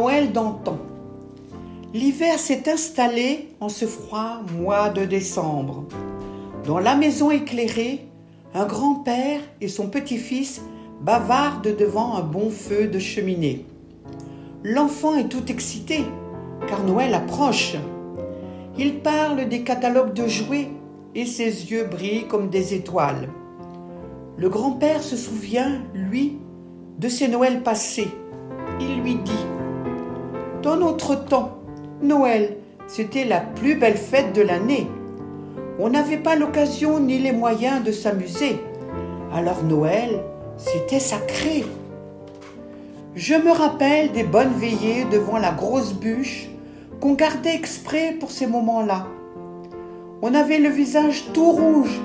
Noël d'antan. L'hiver s'est installé en ce froid mois de décembre. Dans la maison éclairée, un grand-père et son petit-fils bavardent devant un bon feu de cheminée. L'enfant est tout excité, car Noël approche. Il parle des catalogues de jouets et ses yeux brillent comme des étoiles. Le grand-père se souvient, lui, de ses Noëls passés. Il lui dit Dans notre temps, Noël, c'était la plus belle fête de l'année. On n'avait pas l'occasion ni les moyens de s'amuser. Alors Noël, c'était sacré. Je me rappelle des bonnes veillées devant la grosse bûche qu'on gardait exprès pour ces moments-là. On avait le visage tout rouge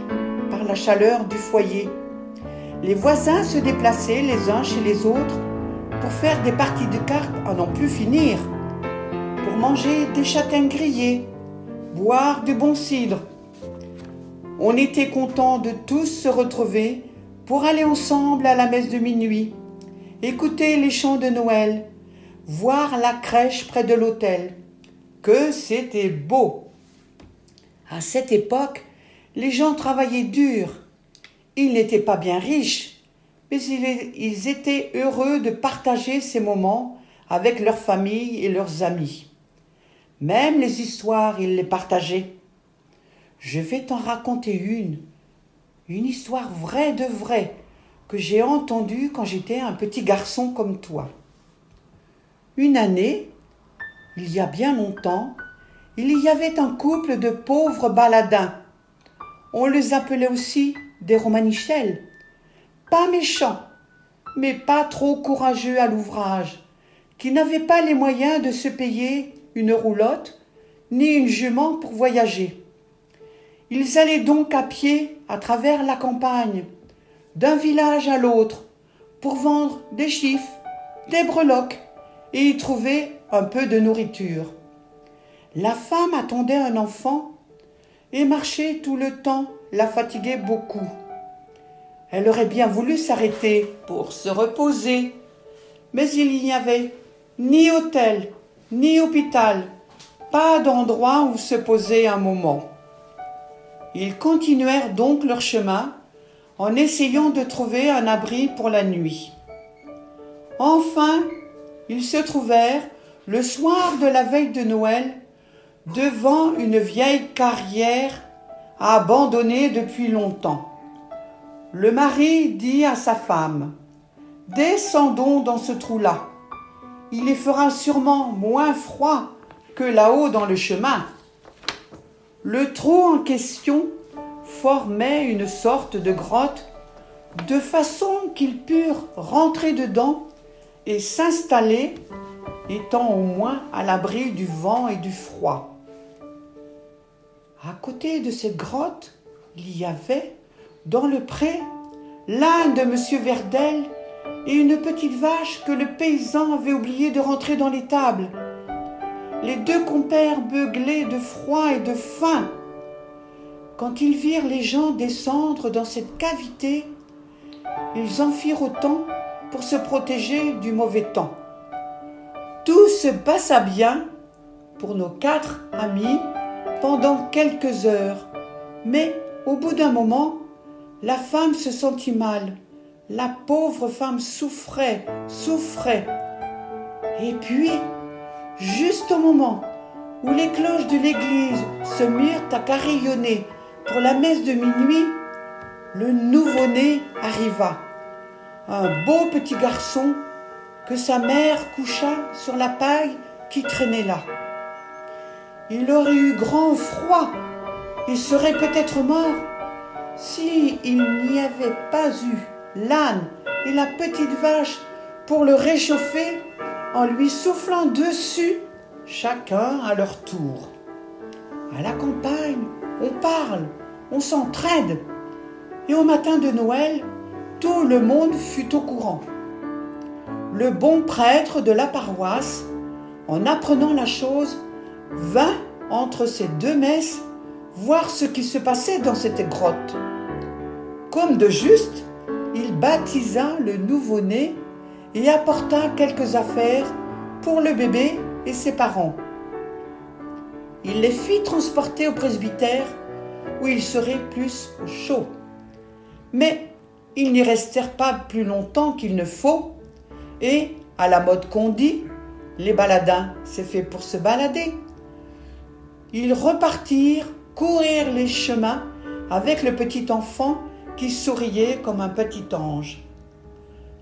par la chaleur du foyer. Les voisins se déplaçaient les uns chez les autres pour faire des parties de cartes à n'en plus finir, pour manger des châtaignes grillées, boire du bon cidre. On était contents de tous se retrouver pour aller ensemble à la messe de minuit, écouter les chants de Noël, voir la crèche près de l'autel. Que c'était beau! À cette époque, les gens travaillaient dur. Ils n'étaient pas bien riches, mais ils étaient heureux de partager ces moments avec leur famille et leurs amis. Même les histoires, ils les partageaient. Je vais t'en raconter une, une histoire vraie de vraie que j'ai entendue quand j'étais un petit garçon comme toi. Une année, il y a bien longtemps, il y avait un couple de pauvres baladins. On les appelait aussi des romanichels. Pas méchants, mais pas trop courageux à l'ouvrage, qui n'avaient pas les moyens de se payer une roulotte ni une jument pour voyager. Ils allaient donc à pied à travers la campagne, d'un village à l'autre, pour vendre des chiffres, des breloques et y trouver un peu de nourriture. La femme attendait un enfant et marcher tout le temps la fatiguait beaucoup. Elle aurait bien voulu s'arrêter pour se reposer, mais il n'y avait ni hôtel, ni hôpital, pas d'endroit où se poser un moment. Ils continuèrent donc leur chemin en essayant de trouver un abri pour la nuit. Enfin, ils se trouvèrent, le soir de la veille de Noël, devant une vieille carrière abandonnée depuis longtemps. Le mari dit à sa femme Descendons dans ce trou-là. Il y fera sûrement moins froid que là-haut dans le chemin. Le trou en question formait une sorte de grotte de façon qu'ils purent rentrer dedans et s'installer, étant au moins à l'abri du vent et du froid. À côté de cette grotte, il y avait, dans le pré, l'âne de M. Verdel et une petite vache que le paysan avait oublié de rentrer dans l'étable. Les deux compères beuglaient de froid et de faim. Quand ils virent les gens descendre dans cette cavité, ils en firent autant pour se protéger du mauvais temps. Tout se passa bien pour nos quatre amis pendant quelques heures, mais au bout d'un moment, la femme se sentit mal. La pauvre femme souffrait, souffrait. Et puis, juste au moment où les cloches de l'église se mirent à carillonner pour la messe de minuit, le nouveau-né arriva. Un beau petit garçon que sa mère coucha sur la paille qui traînait là il aurait eu grand froid et serait peut-être mort si il n'y avait pas eu l'âne et la petite vache pour le réchauffer en lui soufflant dessus, chacun à leur tour. À la campagne, on parle, on s'entraide, et au matin de Noël, tout le monde fut au courant. Le bon prêtre de la paroisse, en apprenant la chose, vint entre ces deux messes voir ce qui se passait dans cette grotte. Comme de juste, il baptisa le nouveau-né et apporta quelques affaires pour le bébé et ses parents. Il les fit transporter au presbytère où ils seraient plus au chaud. Mais ils n'y restèrent pas plus longtemps qu'il ne faut et, à la mode qu'on dit, les baladins, c'est fait pour se balader. Ils repartirent courir les chemins avec le petit enfant qui souriait comme un petit ange.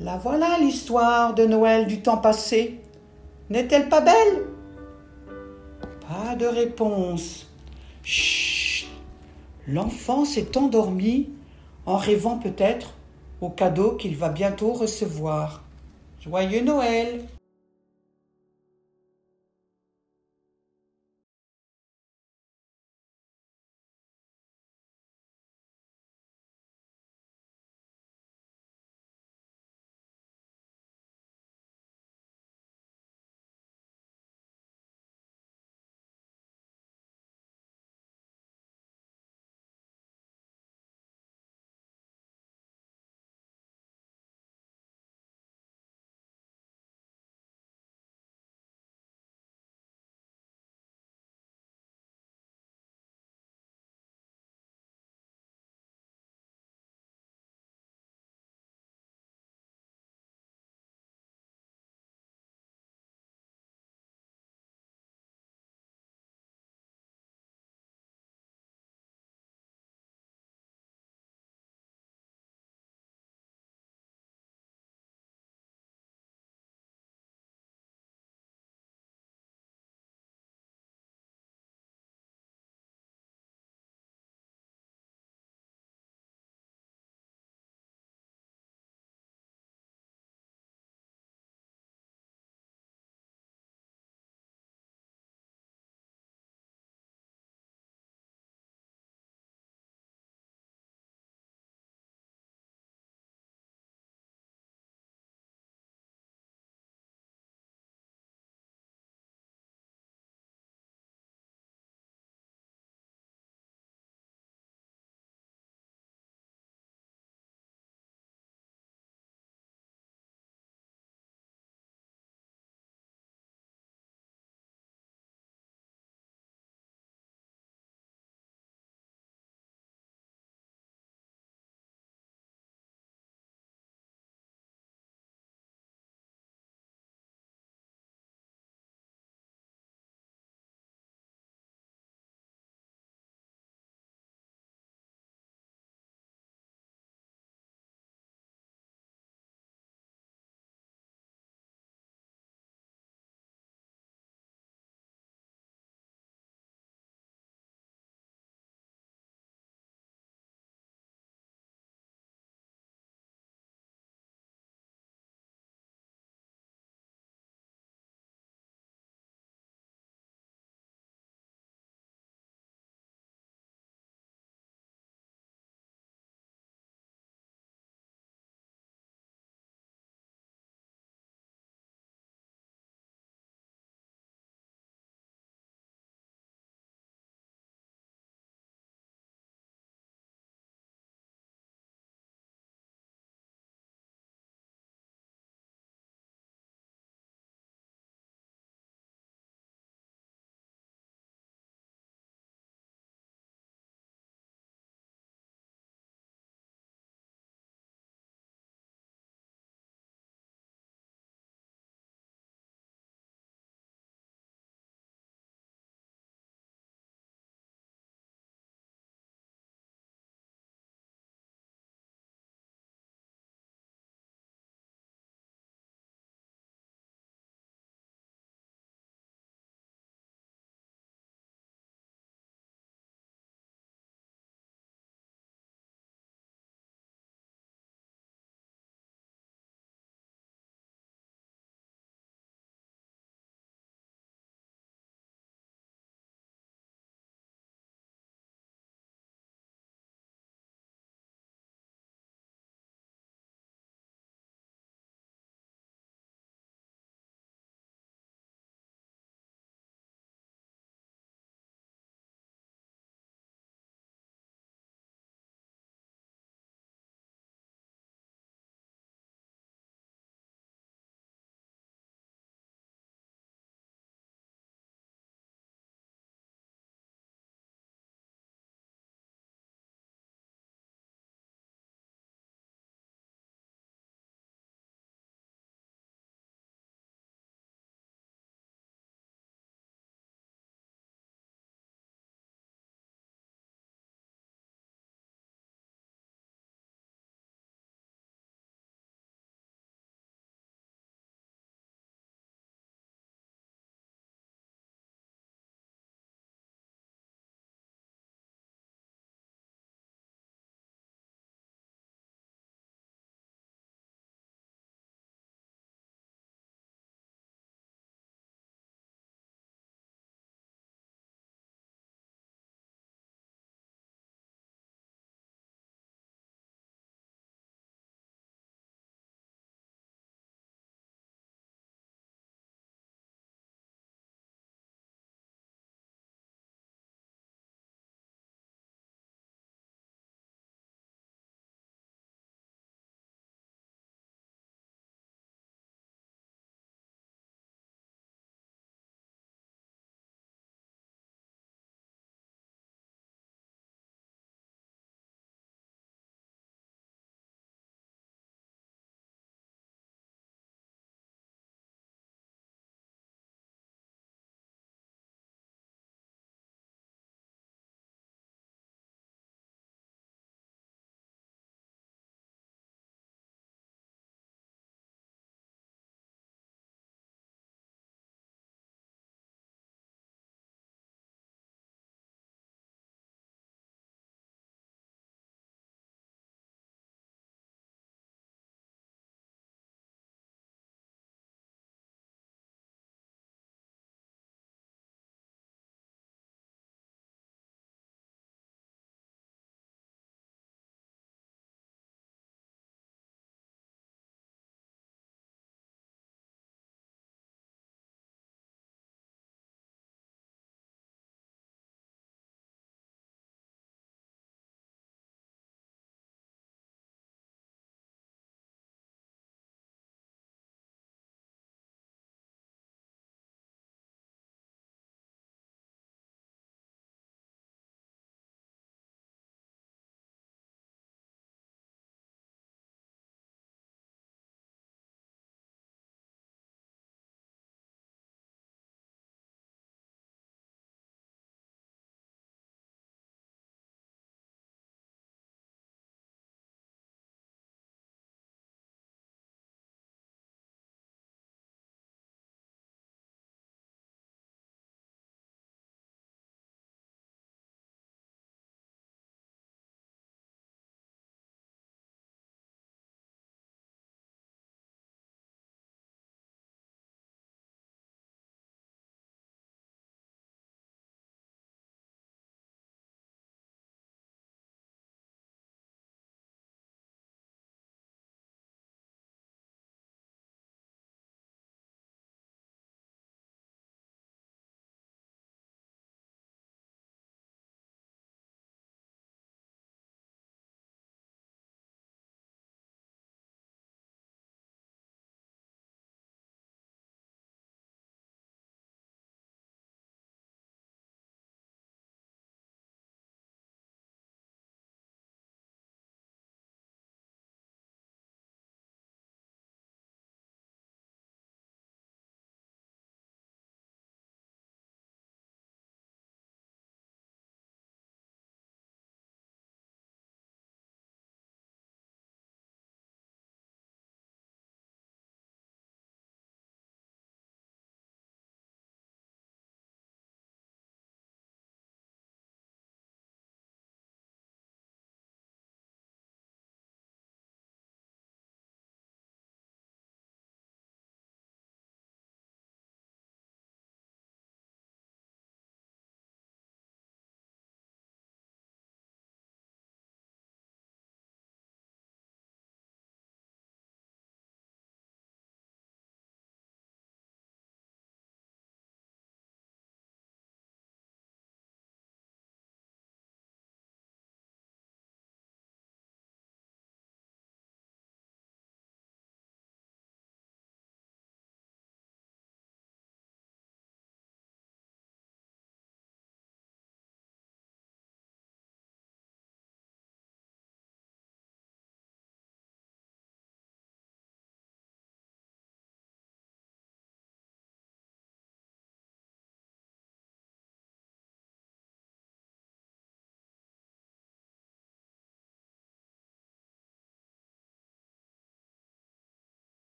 La voilà l'histoire de Noël du temps passé. N'est-elle pas belle? Pas de réponse. Chut L'enfant s'est endormi en rêvant peut-être au cadeau qu'il va bientôt recevoir. Joyeux Noël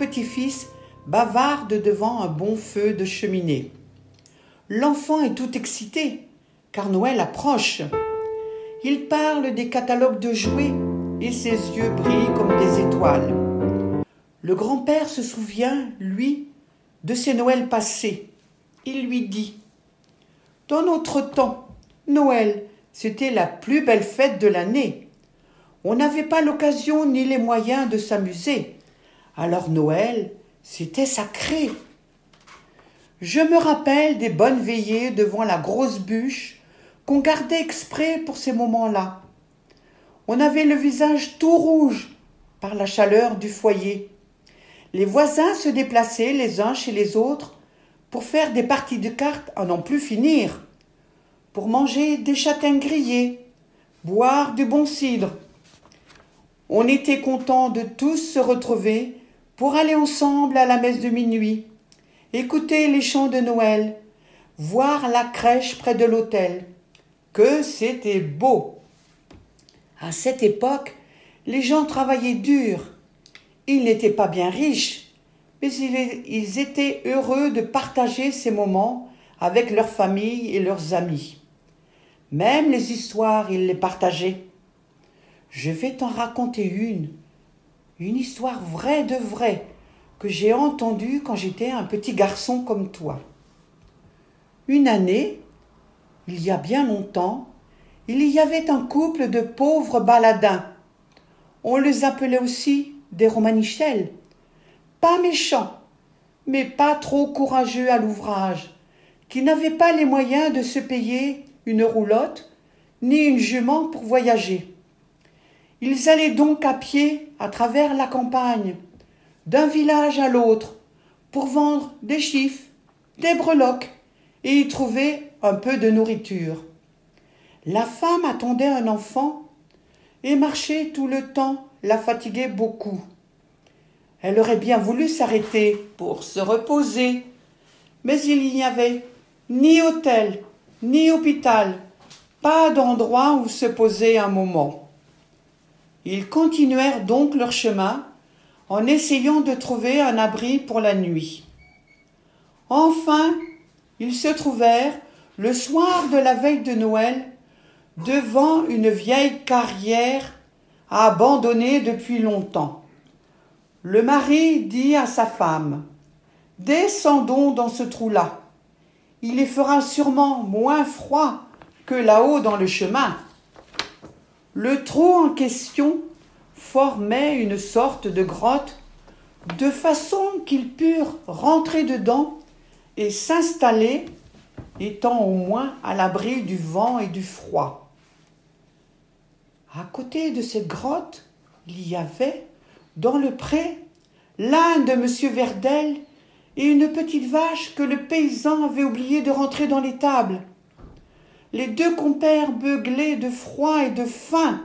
petit-fils bavardent devant un bon feu de cheminée. L'enfant est tout excité, car Noël approche. Il parle des catalogues de jouets et ses yeux brillent comme des étoiles. Le grand-père se souvient, lui, de ses Noëls passés. Il lui dit Dans notre temps, Noël, c'était la plus belle fête de l'année. On n'avait pas l'occasion ni les moyens de s'amuser. Alors Noël, c'était sacré. Je me rappelle des bonnes veillées devant la grosse bûche qu'on gardait exprès pour ces moments-là. On avait le visage tout rouge par la chaleur du foyer. Les voisins se déplaçaient les uns chez les autres pour faire des parties de cartes à n'en plus finir, pour manger des châtaignes grillés, boire du bon cidre. On était contents de tous se retrouver pour aller ensemble à la messe de minuit, écouter les chants de Noël, voir la crèche près de l'autel. Que c'était beau. À cette époque, les gens travaillaient dur. Ils n'étaient pas bien riches, mais ils étaient heureux de partager ces moments avec leur famille et leurs amis. Même les histoires, ils les partageaient. Je vais t'en raconter une, une histoire vraie de vraie que j'ai entendue quand j'étais un petit garçon comme toi. Une année, il y a bien longtemps, il y avait un couple de pauvres baladins. On les appelait aussi des romanichels. Pas méchants, mais pas trop courageux à l'ouvrage, qui n'avaient pas les moyens de se payer une roulotte ni une jument pour voyager. Ils allaient donc à pied à travers la campagne, d'un village à l'autre, pour vendre des chiffres, des breloques et y trouver un peu de nourriture. La femme attendait un enfant et marcher tout le temps la fatiguait beaucoup. Elle aurait bien voulu s'arrêter pour se reposer, mais il n'y avait ni hôtel, ni hôpital, pas d'endroit où se poser un moment. Ils continuèrent donc leur chemin en essayant de trouver un abri pour la nuit. Enfin, ils se trouvèrent, le soir de la veille de Noël, devant une vieille carrière abandonnée depuis longtemps. Le mari dit à sa femme Descendons dans ce trou-là. Il y fera sûrement moins froid que là-haut dans le chemin. Le trou en question formait une sorte de grotte de façon qu'ils purent rentrer dedans et s'installer, étant au moins à l'abri du vent et du froid. À côté de cette grotte, il y avait, dans le pré, l'âne de M. Verdel et une petite vache que le paysan avait oublié de rentrer dans l'étable. Les deux compères beuglaient de froid et de faim.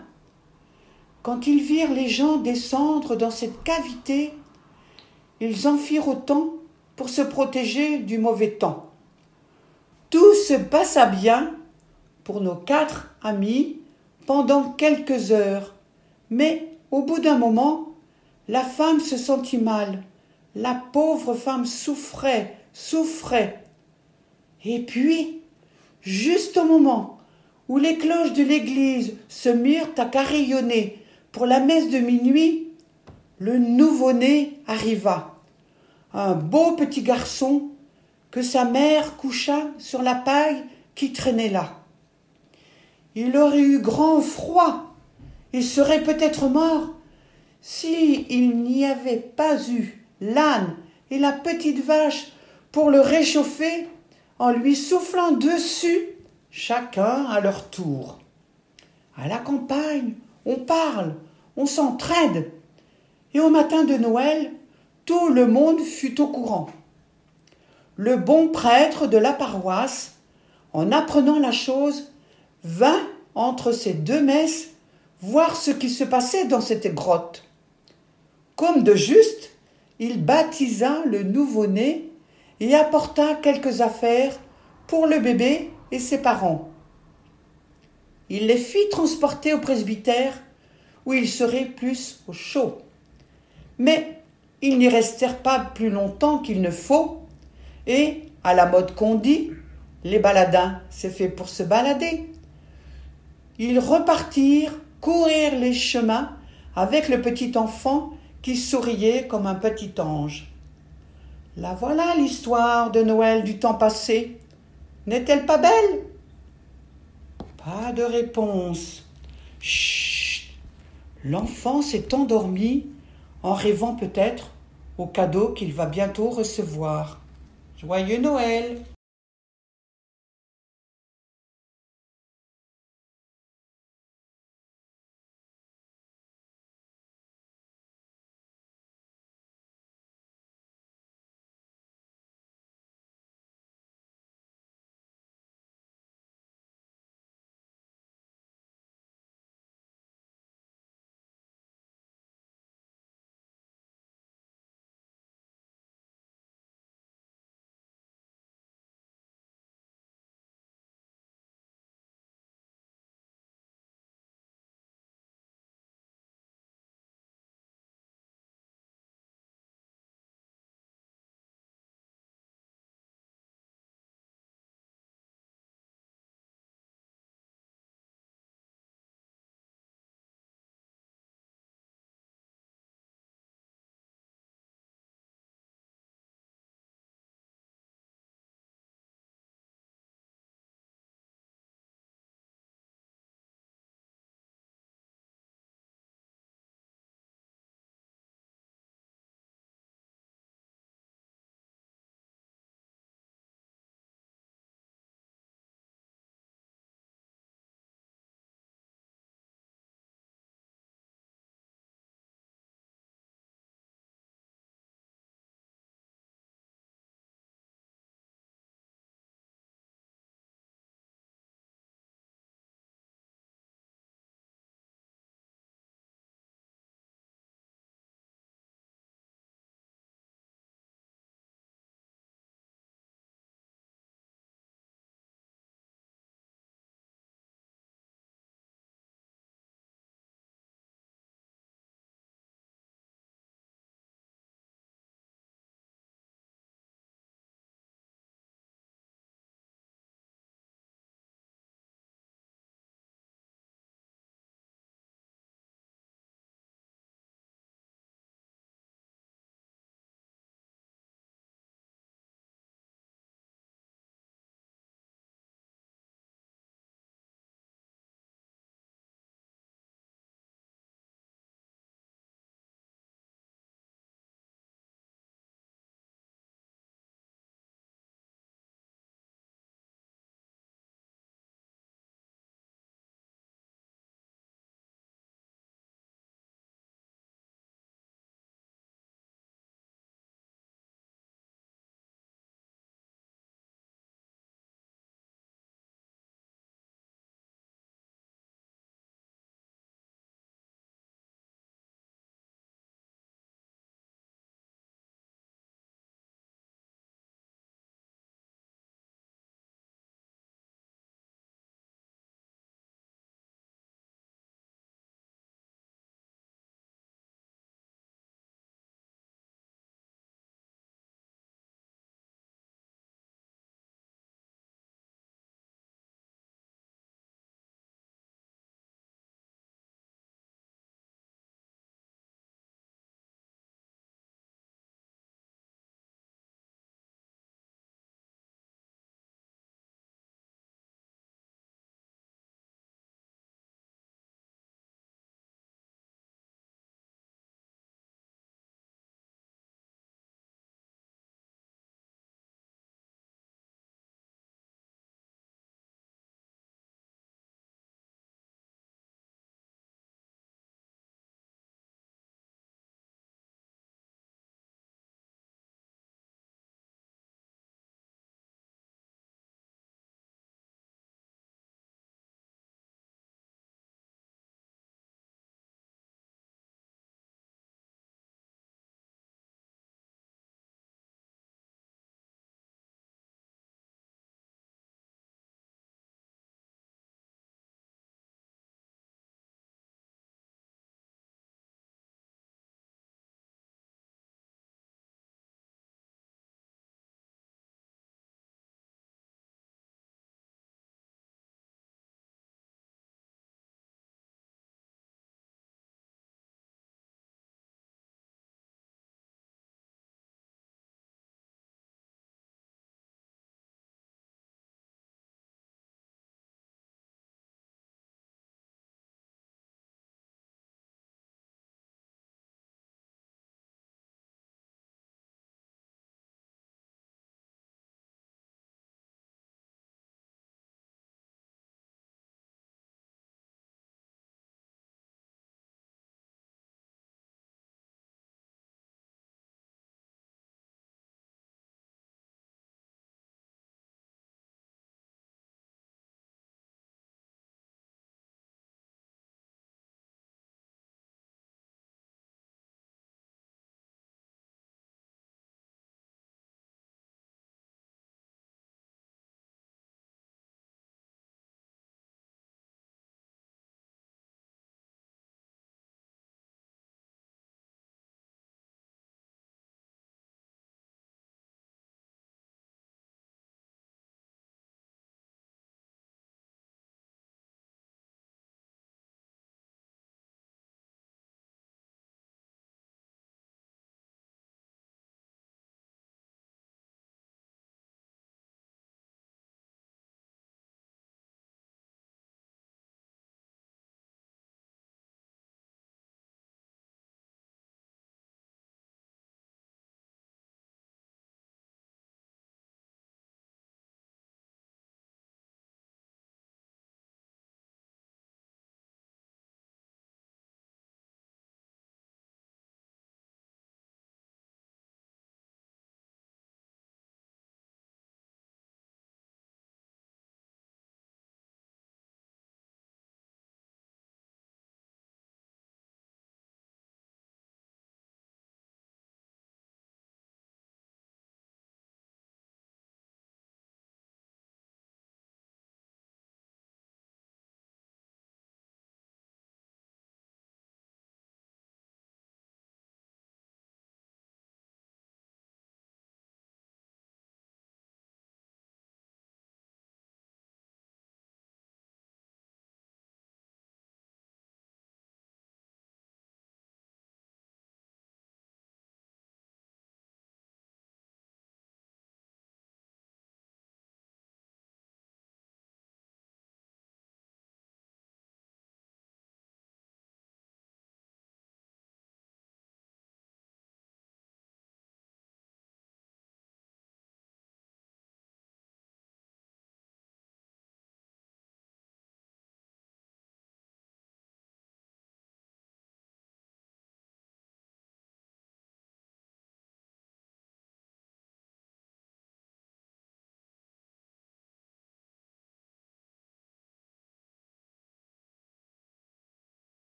Quand ils virent les gens descendre dans cette cavité, ils en firent autant pour se protéger du mauvais temps. Tout se passa bien pour nos quatre amis pendant quelques heures, mais au bout d'un moment, la femme se sentit mal. La pauvre femme souffrait, souffrait. Et puis, juste au moment où les cloches de l'église se mirent à carillonner pour la messe de minuit, le nouveau-né arriva, un beau petit garçon que sa mère coucha sur la paille qui traînait là. Il aurait eu grand froid et serait peut-être mort si il n'y avait pas eu l'âne et la petite vache pour le réchauffer en lui soufflant dessus, chacun à leur tour. À la campagne, on parle, on s'entraide, et au matin de Noël, tout le monde fut au courant. Le bon prêtre de la paroisse, en apprenant la chose, vint entre ces deux messes voir ce qui se passait dans cette grotte. Comme de juste, il baptisa le nouveau-né et apporta quelques affaires pour le bébé et ses parents. Il les fit transporter au presbytère où il serait plus au chaud. Mais ils n'y restèrent pas plus longtemps qu'il ne faut, et, à la mode qu'on dit, les baladins, c'est fait pour se balader. Ils repartirent courir les chemins avec le petit enfant qui souriait comme un petit ange. La voilà l'histoire de Noël du temps passé. N'est-elle pas belle? Pas de réponse. Chut L'enfant s'est endormi en rêvant peut-être au cadeau qu'il va bientôt recevoir. Joyeux Noël